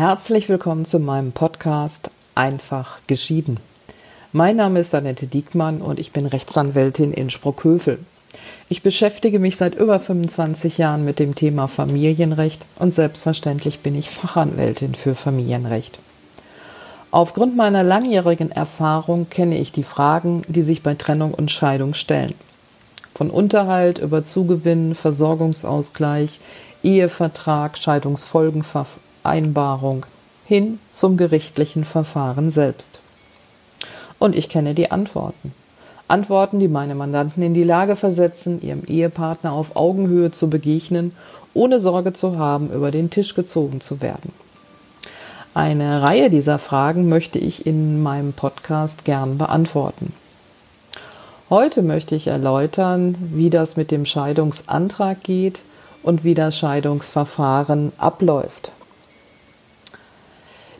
Herzlich willkommen zu meinem Podcast Einfach geschieden. Mein Name ist Annette Diekmann und ich bin Rechtsanwältin in Sprockhövel. Ich beschäftige mich seit über 25 Jahren mit dem Thema Familienrecht und selbstverständlich bin ich Fachanwältin für Familienrecht. Aufgrund meiner langjährigen Erfahrung kenne ich die Fragen, die sich bei Trennung und Scheidung stellen. Von Unterhalt über Zugewinn, Versorgungsausgleich, Ehevertrag, Scheidungsfolgenverfahren Einbarung hin zum gerichtlichen Verfahren selbst. Und ich kenne die Antworten. Antworten, die meine Mandanten in die Lage versetzen, ihrem Ehepartner auf Augenhöhe zu begegnen, ohne Sorge zu haben, über den Tisch gezogen zu werden. Eine Reihe dieser Fragen möchte ich in meinem Podcast gern beantworten. Heute möchte ich erläutern, wie das mit dem Scheidungsantrag geht und wie das Scheidungsverfahren abläuft.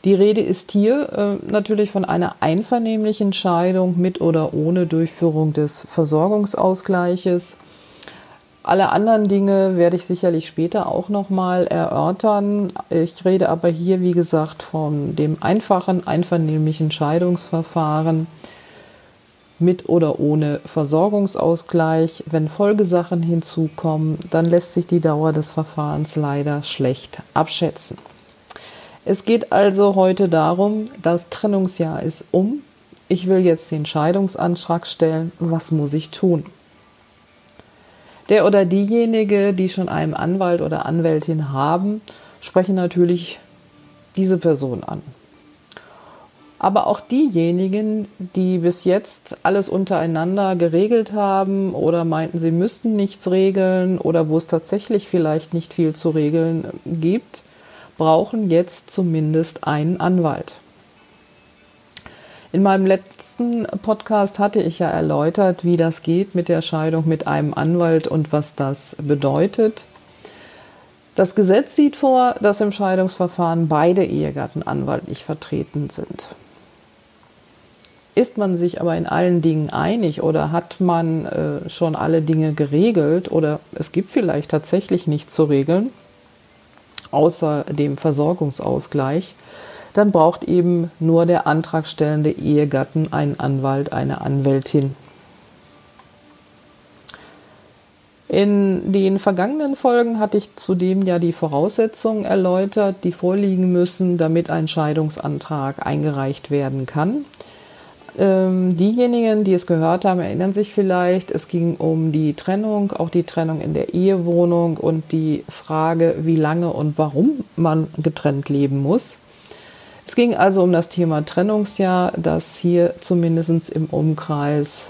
Die Rede ist hier äh, natürlich von einer einvernehmlichen Scheidung mit oder ohne Durchführung des Versorgungsausgleiches. Alle anderen Dinge werde ich sicherlich später auch nochmal erörtern. Ich rede aber hier, wie gesagt, von dem einfachen, einvernehmlichen Scheidungsverfahren mit oder ohne Versorgungsausgleich. Wenn Folgesachen hinzukommen, dann lässt sich die Dauer des Verfahrens leider schlecht abschätzen. Es geht also heute darum, das Trennungsjahr ist um. Ich will jetzt den Scheidungsantrag stellen. Was muss ich tun? Der oder diejenige, die schon einen Anwalt oder Anwältin haben, sprechen natürlich diese Person an. Aber auch diejenigen, die bis jetzt alles untereinander geregelt haben oder meinten, sie müssten nichts regeln oder wo es tatsächlich vielleicht nicht viel zu regeln gibt, brauchen jetzt zumindest einen Anwalt. In meinem letzten Podcast hatte ich ja erläutert, wie das geht mit der Scheidung mit einem Anwalt und was das bedeutet. Das Gesetz sieht vor, dass im Scheidungsverfahren beide Ehegatten anwaltlich vertreten sind. Ist man sich aber in allen Dingen einig oder hat man äh, schon alle Dinge geregelt oder es gibt vielleicht tatsächlich nichts zu regeln, außer dem Versorgungsausgleich, dann braucht eben nur der antragstellende Ehegatten einen Anwalt, eine Anwältin. In den vergangenen Folgen hatte ich zudem ja die Voraussetzungen erläutert, die vorliegen müssen, damit ein Scheidungsantrag eingereicht werden kann. Ähm, diejenigen, die es gehört haben, erinnern sich vielleicht, es ging um die Trennung, auch die Trennung in der Ehewohnung und die Frage, wie lange und warum man getrennt leben muss. Es ging also um das Thema Trennungsjahr, das hier zumindest im Umkreis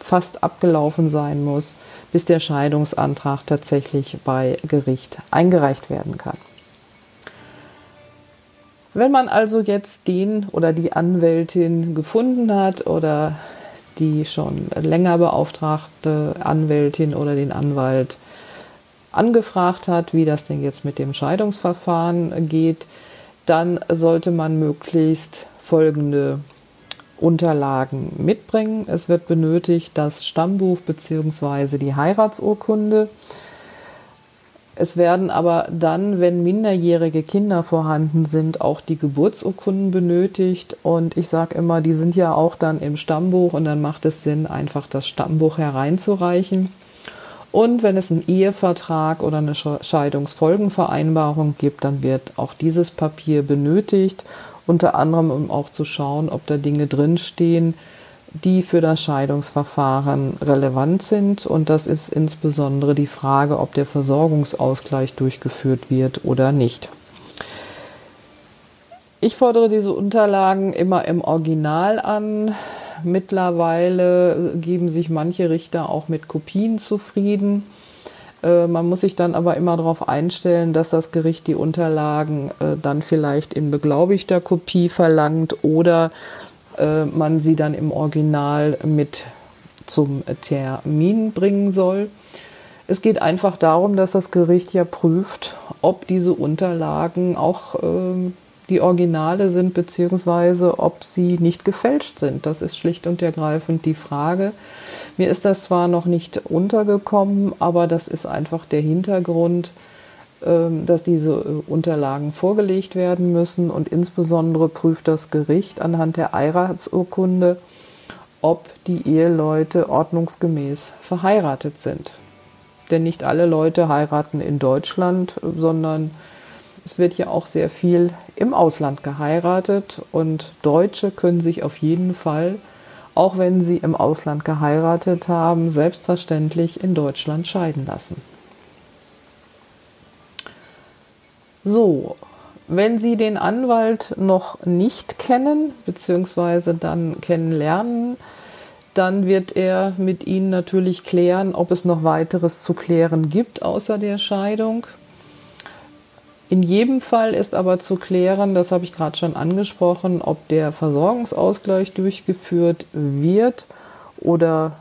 fast abgelaufen sein muss, bis der Scheidungsantrag tatsächlich bei Gericht eingereicht werden kann. Wenn man also jetzt den oder die Anwältin gefunden hat oder die schon länger beauftragte Anwältin oder den Anwalt angefragt hat, wie das denn jetzt mit dem Scheidungsverfahren geht, dann sollte man möglichst folgende Unterlagen mitbringen. Es wird benötigt das Stammbuch bzw. die Heiratsurkunde. Es werden aber dann, wenn minderjährige Kinder vorhanden sind, auch die Geburtsurkunden benötigt. Und ich sage immer, die sind ja auch dann im Stammbuch und dann macht es Sinn, einfach das Stammbuch hereinzureichen. Und wenn es einen Ehevertrag oder eine Scheidungsfolgenvereinbarung gibt, dann wird auch dieses Papier benötigt, unter anderem um auch zu schauen, ob da Dinge drinstehen, die für das Scheidungsverfahren relevant sind. Und das ist insbesondere die Frage, ob der Versorgungsausgleich durchgeführt wird oder nicht. Ich fordere diese Unterlagen immer im Original an. Mittlerweile geben sich manche Richter auch mit Kopien zufrieden. Äh, man muss sich dann aber immer darauf einstellen, dass das Gericht die Unterlagen äh, dann vielleicht in beglaubigter Kopie verlangt oder äh, man sie dann im Original mit zum Termin bringen soll. Es geht einfach darum, dass das Gericht ja prüft, ob diese Unterlagen auch äh, die Originale sind, beziehungsweise ob sie nicht gefälscht sind. Das ist schlicht und ergreifend die Frage. Mir ist das zwar noch nicht untergekommen, aber das ist einfach der Hintergrund. Ähm, dass diese äh, Unterlagen vorgelegt werden müssen und insbesondere prüft das Gericht anhand der Heiratsurkunde, ob die Eheleute ordnungsgemäß verheiratet sind. Denn nicht alle Leute heiraten in Deutschland, sondern es wird ja auch sehr viel im Ausland geheiratet und Deutsche können sich auf jeden Fall, auch wenn sie im Ausland geheiratet haben, selbstverständlich in Deutschland scheiden lassen. So, wenn Sie den Anwalt noch nicht kennen, beziehungsweise dann kennenlernen, dann wird er mit Ihnen natürlich klären, ob es noch weiteres zu klären gibt außer der Scheidung. In jedem Fall ist aber zu klären, das habe ich gerade schon angesprochen, ob der Versorgungsausgleich durchgeführt wird oder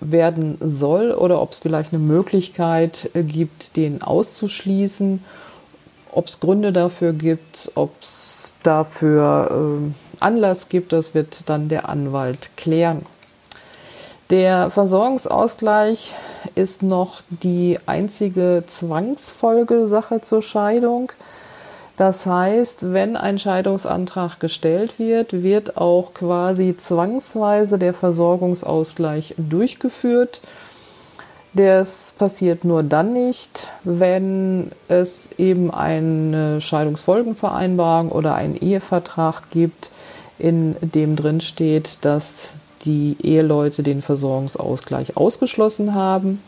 werden soll oder ob es vielleicht eine Möglichkeit gibt, den auszuschließen ob es Gründe dafür gibt, ob es dafür äh, Anlass gibt, das wird dann der Anwalt klären. Der Versorgungsausgleich ist noch die einzige Zwangsfolgesache zur Scheidung. Das heißt, wenn ein Scheidungsantrag gestellt wird, wird auch quasi zwangsweise der Versorgungsausgleich durchgeführt. Das passiert nur dann nicht, wenn es eben eine Scheidungsfolgenvereinbarung oder einen Ehevertrag gibt, in dem drin steht, dass die Eheleute den Versorgungsausgleich ausgeschlossen haben.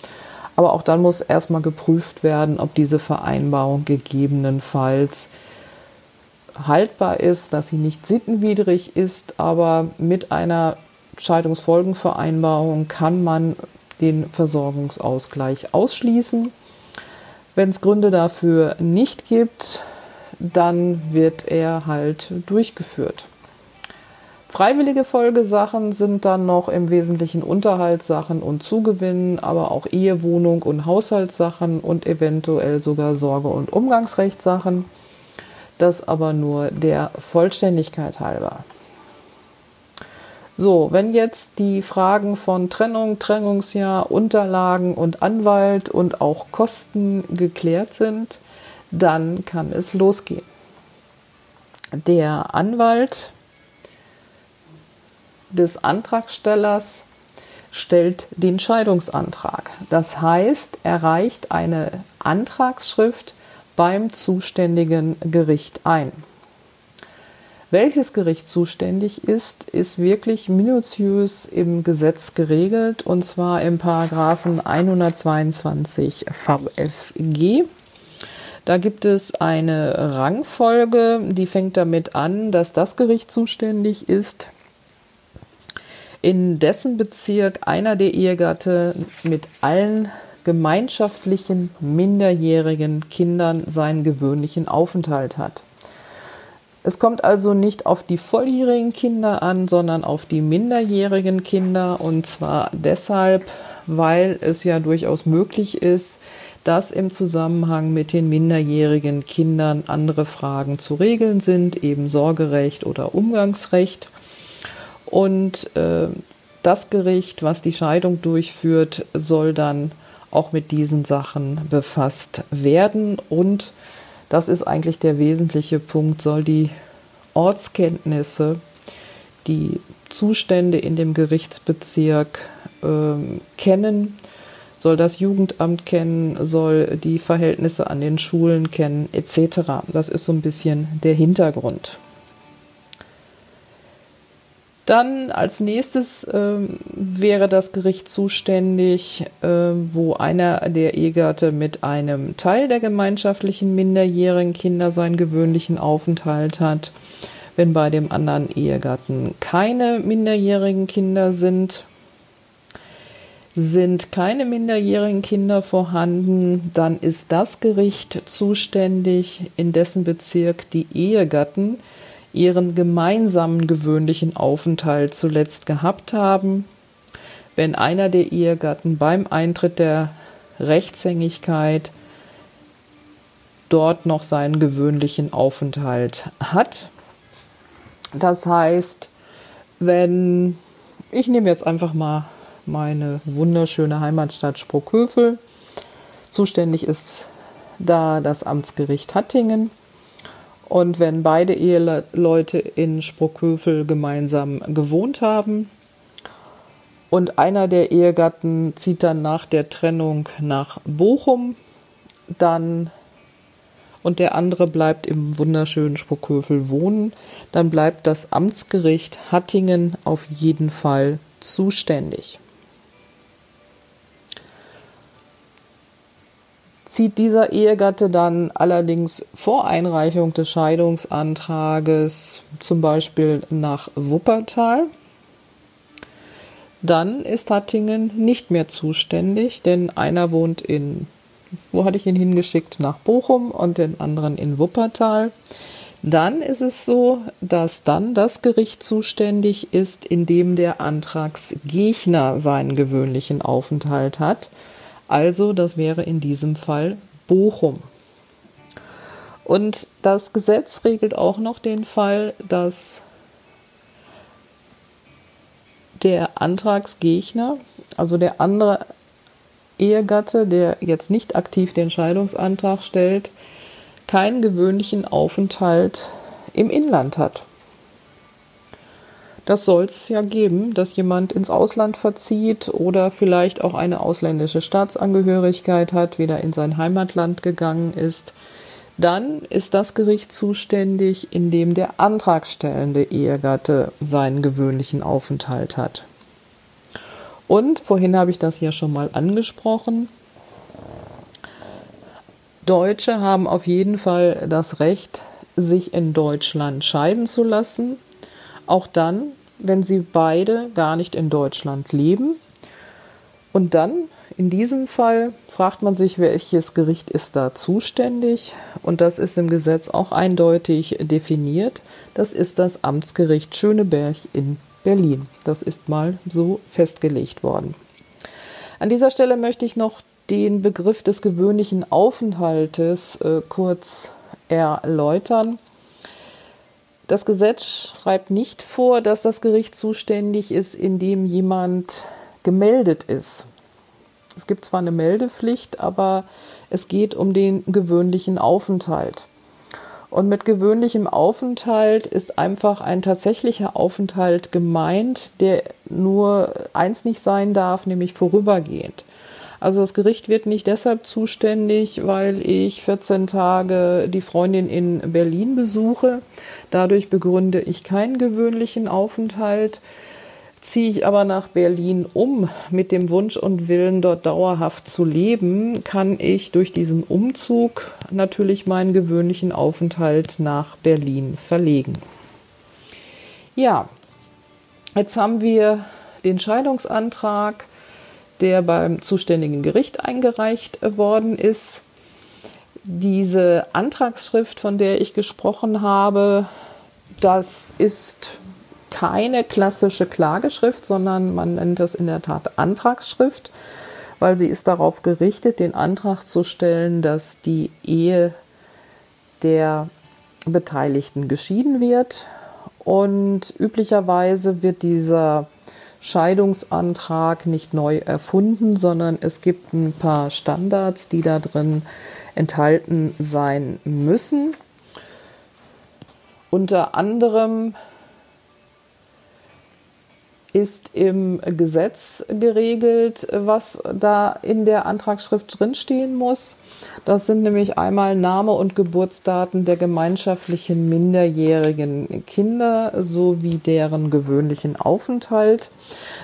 Aber auch dann muss erstmal geprüft werden, ob diese Vereinbarung gegebenenfalls haltbar ist, dass sie nicht sittenwidrig ist. Aber mit einer Scheidungsfolgenvereinbarung kann man den Versorgungsausgleich ausschließen. Wenn es Gründe dafür nicht gibt, dann wird er halt durchgeführt. Freiwillige Folgesachen sind dann noch im Wesentlichen Unterhaltssachen und Zugewinn, aber auch Ehewohnung und Haushaltssachen und eventuell sogar Sorge- und Umgangsrechtssachen. Das aber nur der Vollständigkeit halber. So, wenn jetzt die Fragen von Trennung, Trennungsjahr, Unterlagen und Anwalt und auch Kosten geklärt sind, dann kann es losgehen. Der Anwalt des Antragstellers stellt den Scheidungsantrag. Das heißt, er reicht eine Antragsschrift beim zuständigen Gericht ein. Welches Gericht zuständig ist, ist wirklich minutiös im Gesetz geregelt und zwar im Paragraphen 122 VFG. Da gibt es eine Rangfolge, die fängt damit an, dass das Gericht zuständig ist, in dessen Bezirk einer der Ehegatte mit allen gemeinschaftlichen minderjährigen Kindern seinen gewöhnlichen Aufenthalt hat. Es kommt also nicht auf die volljährigen Kinder an, sondern auf die minderjährigen Kinder. Und zwar deshalb, weil es ja durchaus möglich ist, dass im Zusammenhang mit den minderjährigen Kindern andere Fragen zu regeln sind, eben Sorgerecht oder Umgangsrecht. Und äh, das Gericht, was die Scheidung durchführt, soll dann auch mit diesen Sachen befasst werden und das ist eigentlich der wesentliche Punkt, soll die Ortskenntnisse, die Zustände in dem Gerichtsbezirk äh, kennen, soll das Jugendamt kennen, soll die Verhältnisse an den Schulen kennen, etc. Das ist so ein bisschen der Hintergrund. Dann als nächstes äh, wäre das Gericht zuständig, äh, wo einer der Ehegatte mit einem Teil der gemeinschaftlichen minderjährigen Kinder seinen gewöhnlichen Aufenthalt hat. Wenn bei dem anderen Ehegatten keine minderjährigen Kinder sind, sind keine minderjährigen Kinder vorhanden, dann ist das Gericht zuständig, in dessen Bezirk die Ehegatten ihren gemeinsamen gewöhnlichen Aufenthalt zuletzt gehabt haben, wenn einer der Ehegatten beim Eintritt der Rechtshängigkeit dort noch seinen gewöhnlichen Aufenthalt hat. Das heißt, wenn ich nehme jetzt einfach mal meine wunderschöne Heimatstadt Sprockhövel, zuständig ist da das Amtsgericht Hattingen. Und wenn beide Eheleute in Sprockhövel gemeinsam gewohnt haben und einer der Ehegatten zieht dann nach der Trennung nach Bochum, dann und der andere bleibt im wunderschönen Sprockhövel wohnen, dann bleibt das Amtsgericht Hattingen auf jeden Fall zuständig. Zieht dieser Ehegatte dann allerdings vor Einreichung des Scheidungsantrages zum Beispiel nach Wuppertal, dann ist Hattingen nicht mehr zuständig, denn einer wohnt in, wo hatte ich ihn hingeschickt, nach Bochum und den anderen in Wuppertal. Dann ist es so, dass dann das Gericht zuständig ist, in dem der Antragsgegner seinen gewöhnlichen Aufenthalt hat. Also das wäre in diesem Fall Bochum. Und das Gesetz regelt auch noch den Fall, dass der Antragsgegner, also der andere Ehegatte, der jetzt nicht aktiv den Scheidungsantrag stellt, keinen gewöhnlichen Aufenthalt im Inland hat. Das soll es ja geben, dass jemand ins Ausland verzieht oder vielleicht auch eine ausländische Staatsangehörigkeit hat, wieder in sein Heimatland gegangen ist. Dann ist das Gericht zuständig, in dem der antragstellende Ehegatte seinen gewöhnlichen Aufenthalt hat. Und vorhin habe ich das ja schon mal angesprochen. Deutsche haben auf jeden Fall das Recht, sich in Deutschland scheiden zu lassen. Auch dann, wenn sie beide gar nicht in Deutschland leben. Und dann, in diesem Fall, fragt man sich, welches Gericht ist da zuständig. Und das ist im Gesetz auch eindeutig definiert. Das ist das Amtsgericht Schöneberg in Berlin. Das ist mal so festgelegt worden. An dieser Stelle möchte ich noch den Begriff des gewöhnlichen Aufenthaltes äh, kurz erläutern. Das Gesetz schreibt nicht vor, dass das Gericht zuständig ist, indem jemand gemeldet ist. Es gibt zwar eine Meldepflicht, aber es geht um den gewöhnlichen Aufenthalt. Und mit gewöhnlichem Aufenthalt ist einfach ein tatsächlicher Aufenthalt gemeint, der nur eins nicht sein darf, nämlich vorübergehend. Also das Gericht wird nicht deshalb zuständig, weil ich 14 Tage die Freundin in Berlin besuche. Dadurch begründe ich keinen gewöhnlichen Aufenthalt. Ziehe ich aber nach Berlin um mit dem Wunsch und Willen, dort dauerhaft zu leben, kann ich durch diesen Umzug natürlich meinen gewöhnlichen Aufenthalt nach Berlin verlegen. Ja, jetzt haben wir den Scheidungsantrag der beim zuständigen Gericht eingereicht worden ist. Diese Antragsschrift, von der ich gesprochen habe, das ist keine klassische Klageschrift, sondern man nennt das in der Tat Antragsschrift, weil sie ist darauf gerichtet, den Antrag zu stellen, dass die Ehe der Beteiligten geschieden wird. Und üblicherweise wird dieser Scheidungsantrag nicht neu erfunden, sondern es gibt ein paar Standards, die da drin enthalten sein müssen. Unter anderem ist im Gesetz geregelt, was da in der Antragsschrift drinstehen muss. Das sind nämlich einmal Name und Geburtsdaten der gemeinschaftlichen minderjährigen Kinder sowie deren gewöhnlichen Aufenthalt.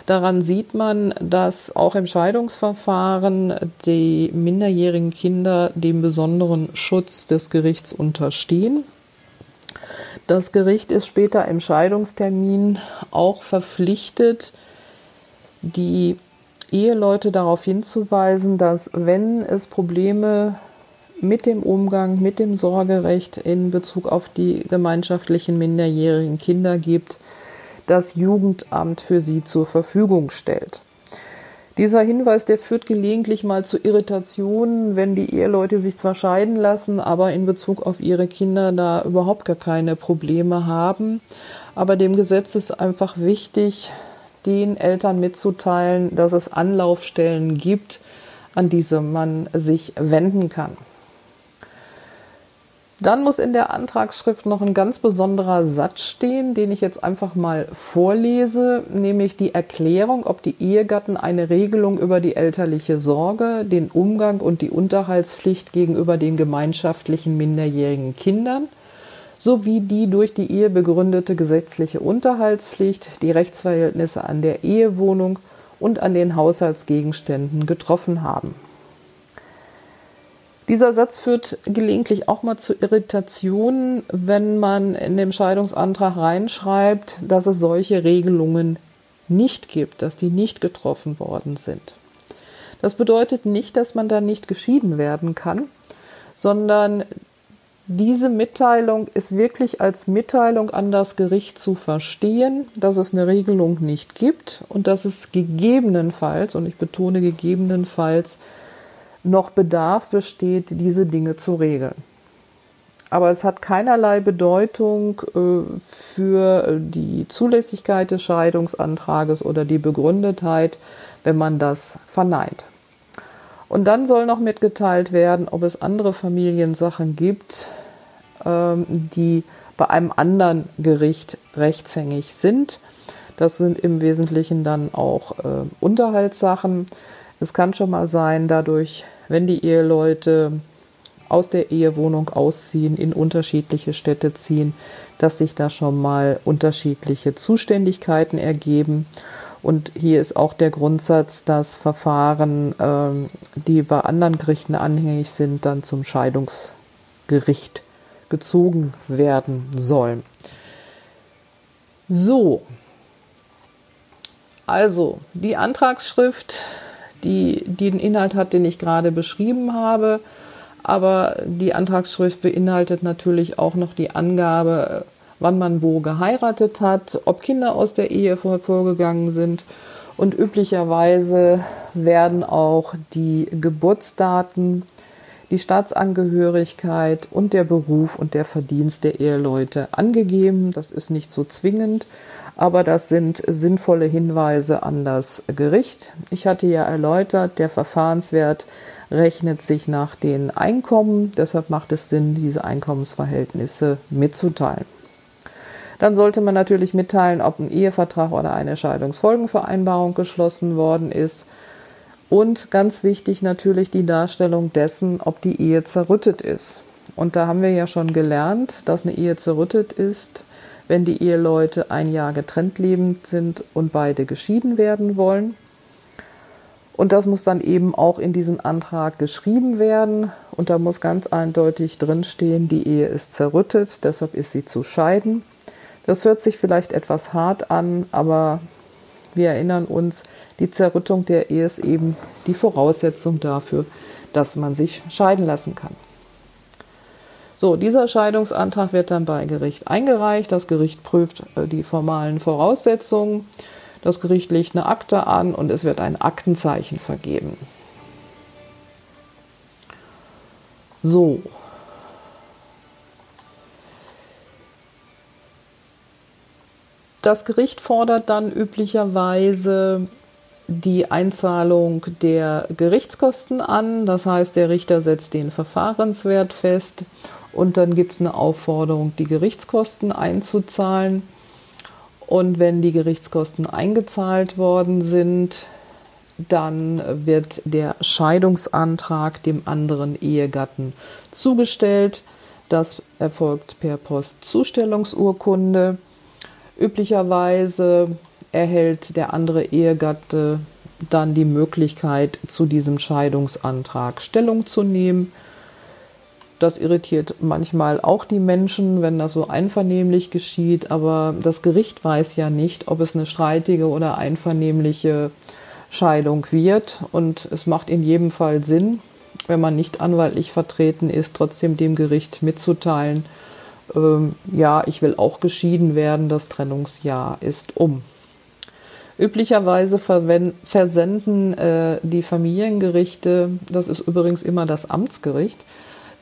Daran sieht man, dass auch im Scheidungsverfahren die minderjährigen Kinder dem besonderen Schutz des Gerichts unterstehen. Das Gericht ist später im Scheidungstermin auch verpflichtet, die Eheleute darauf hinzuweisen, dass wenn es Probleme mit dem Umgang, mit dem Sorgerecht in Bezug auf die gemeinschaftlichen minderjährigen Kinder gibt, das Jugendamt für sie zur Verfügung stellt. Dieser Hinweis, der führt gelegentlich mal zu Irritationen, wenn die Eheleute sich zwar scheiden lassen, aber in Bezug auf ihre Kinder da überhaupt gar keine Probleme haben. Aber dem Gesetz ist einfach wichtig, den Eltern mitzuteilen, dass es Anlaufstellen gibt, an diese man sich wenden kann. Dann muss in der Antragsschrift noch ein ganz besonderer Satz stehen, den ich jetzt einfach mal vorlese, nämlich die Erklärung, ob die Ehegatten eine Regelung über die elterliche Sorge, den Umgang und die Unterhaltspflicht gegenüber den gemeinschaftlichen minderjährigen Kindern sowie die durch die Ehe begründete gesetzliche Unterhaltspflicht, die Rechtsverhältnisse an der Ehewohnung und an den Haushaltsgegenständen getroffen haben. Dieser Satz führt gelegentlich auch mal zu Irritationen, wenn man in dem Scheidungsantrag reinschreibt, dass es solche Regelungen nicht gibt, dass die nicht getroffen worden sind. Das bedeutet nicht, dass man da nicht geschieden werden kann, sondern diese Mitteilung ist wirklich als Mitteilung an das Gericht zu verstehen, dass es eine Regelung nicht gibt und dass es gegebenenfalls, und ich betone gegebenenfalls, noch Bedarf besteht, diese Dinge zu regeln. Aber es hat keinerlei Bedeutung äh, für die Zulässigkeit des Scheidungsantrages oder die Begründetheit, wenn man das verneint. Und dann soll noch mitgeteilt werden, ob es andere Familiensachen gibt, ähm, die bei einem anderen Gericht rechtshängig sind. Das sind im Wesentlichen dann auch äh, Unterhaltssachen. Es kann schon mal sein, dadurch, wenn die Eheleute aus der Ehewohnung ausziehen, in unterschiedliche Städte ziehen, dass sich da schon mal unterschiedliche Zuständigkeiten ergeben. Und hier ist auch der Grundsatz, dass Verfahren, ähm, die bei anderen Gerichten anhängig sind, dann zum Scheidungsgericht gezogen werden sollen. So, also die Antragsschrift, die, die den Inhalt hat, den ich gerade beschrieben habe, aber die Antragsschrift beinhaltet natürlich auch noch die Angabe, wann man wo geheiratet hat, ob Kinder aus der Ehe hervorgegangen sind. Und üblicherweise werden auch die Geburtsdaten, die Staatsangehörigkeit und der Beruf und der Verdienst der Eheleute angegeben. Das ist nicht so zwingend, aber das sind sinnvolle Hinweise an das Gericht. Ich hatte ja erläutert, der Verfahrenswert rechnet sich nach den Einkommen. Deshalb macht es Sinn, diese Einkommensverhältnisse mitzuteilen. Dann sollte man natürlich mitteilen, ob ein Ehevertrag oder eine Scheidungsfolgenvereinbarung geschlossen worden ist. Und ganz wichtig natürlich die Darstellung dessen, ob die Ehe zerrüttet ist. Und da haben wir ja schon gelernt, dass eine Ehe zerrüttet ist, wenn die Eheleute ein Jahr getrennt lebend sind und beide geschieden werden wollen. Und das muss dann eben auch in diesen Antrag geschrieben werden. Und da muss ganz eindeutig drinstehen, die Ehe ist zerrüttet, deshalb ist sie zu scheiden. Das hört sich vielleicht etwas hart an, aber wir erinnern uns, die Zerrüttung der Ehe ist eben die Voraussetzung dafür, dass man sich scheiden lassen kann. So, dieser Scheidungsantrag wird dann bei Gericht eingereicht. Das Gericht prüft äh, die formalen Voraussetzungen. Das Gericht legt eine Akte an und es wird ein Aktenzeichen vergeben. So, Das Gericht fordert dann üblicherweise die Einzahlung der Gerichtskosten an. Das heißt, der Richter setzt den Verfahrenswert fest und dann gibt es eine Aufforderung, die Gerichtskosten einzuzahlen. Und wenn die Gerichtskosten eingezahlt worden sind, dann wird der Scheidungsantrag dem anderen Ehegatten zugestellt. Das erfolgt per Postzustellungsurkunde. Üblicherweise erhält der andere Ehegatte dann die Möglichkeit, zu diesem Scheidungsantrag Stellung zu nehmen. Das irritiert manchmal auch die Menschen, wenn das so einvernehmlich geschieht, aber das Gericht weiß ja nicht, ob es eine streitige oder einvernehmliche Scheidung wird. Und es macht in jedem Fall Sinn, wenn man nicht anwaltlich vertreten ist, trotzdem dem Gericht mitzuteilen, ähm, ja, ich will auch geschieden werden, das Trennungsjahr ist um. Üblicherweise versenden äh, die Familiengerichte, das ist übrigens immer das Amtsgericht,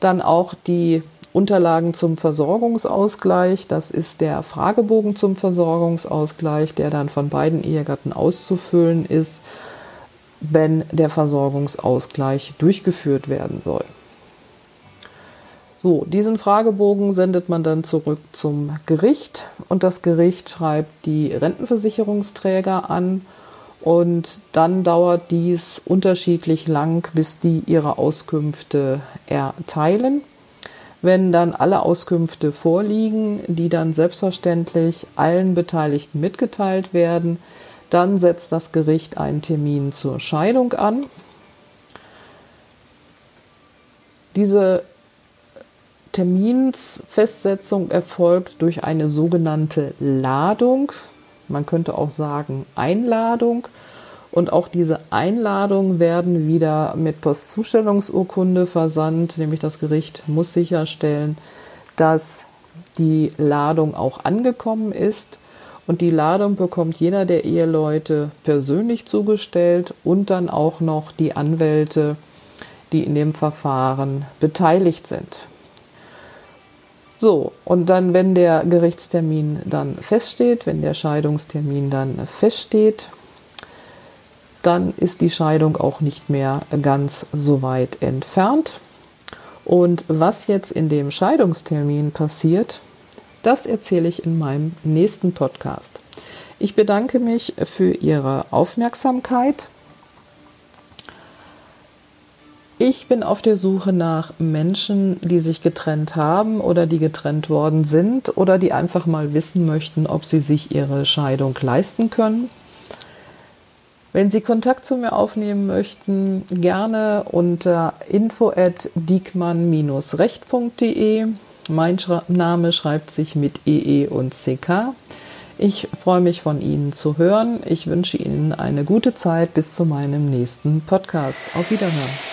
dann auch die Unterlagen zum Versorgungsausgleich. Das ist der Fragebogen zum Versorgungsausgleich, der dann von beiden Ehegatten auszufüllen ist, wenn der Versorgungsausgleich durchgeführt werden soll. So, diesen Fragebogen sendet man dann zurück zum Gericht und das Gericht schreibt die Rentenversicherungsträger an und dann dauert dies unterschiedlich lang, bis die ihre Auskünfte erteilen. Wenn dann alle Auskünfte vorliegen, die dann selbstverständlich allen Beteiligten mitgeteilt werden, dann setzt das Gericht einen Termin zur Scheidung an. Diese Terminsfestsetzung erfolgt durch eine sogenannte Ladung. Man könnte auch sagen Einladung. Und auch diese Einladungen werden wieder mit Postzustellungsurkunde versandt, nämlich das Gericht muss sicherstellen, dass die Ladung auch angekommen ist. Und die Ladung bekommt jeder der Eheleute persönlich zugestellt und dann auch noch die Anwälte, die in dem Verfahren beteiligt sind. So, und dann, wenn der Gerichtstermin dann feststeht, wenn der Scheidungstermin dann feststeht, dann ist die Scheidung auch nicht mehr ganz so weit entfernt. Und was jetzt in dem Scheidungstermin passiert, das erzähle ich in meinem nächsten Podcast. Ich bedanke mich für Ihre Aufmerksamkeit ich bin auf der Suche nach Menschen, die sich getrennt haben oder die getrennt worden sind oder die einfach mal wissen möchten, ob sie sich ihre Scheidung leisten können. Wenn Sie Kontakt zu mir aufnehmen möchten, gerne unter info at diekmann-recht.de. Mein Name schreibt sich mit EE und CK. Ich freue mich von Ihnen zu hören. Ich wünsche Ihnen eine gute Zeit bis zu meinem nächsten Podcast. Auf Wiederhören.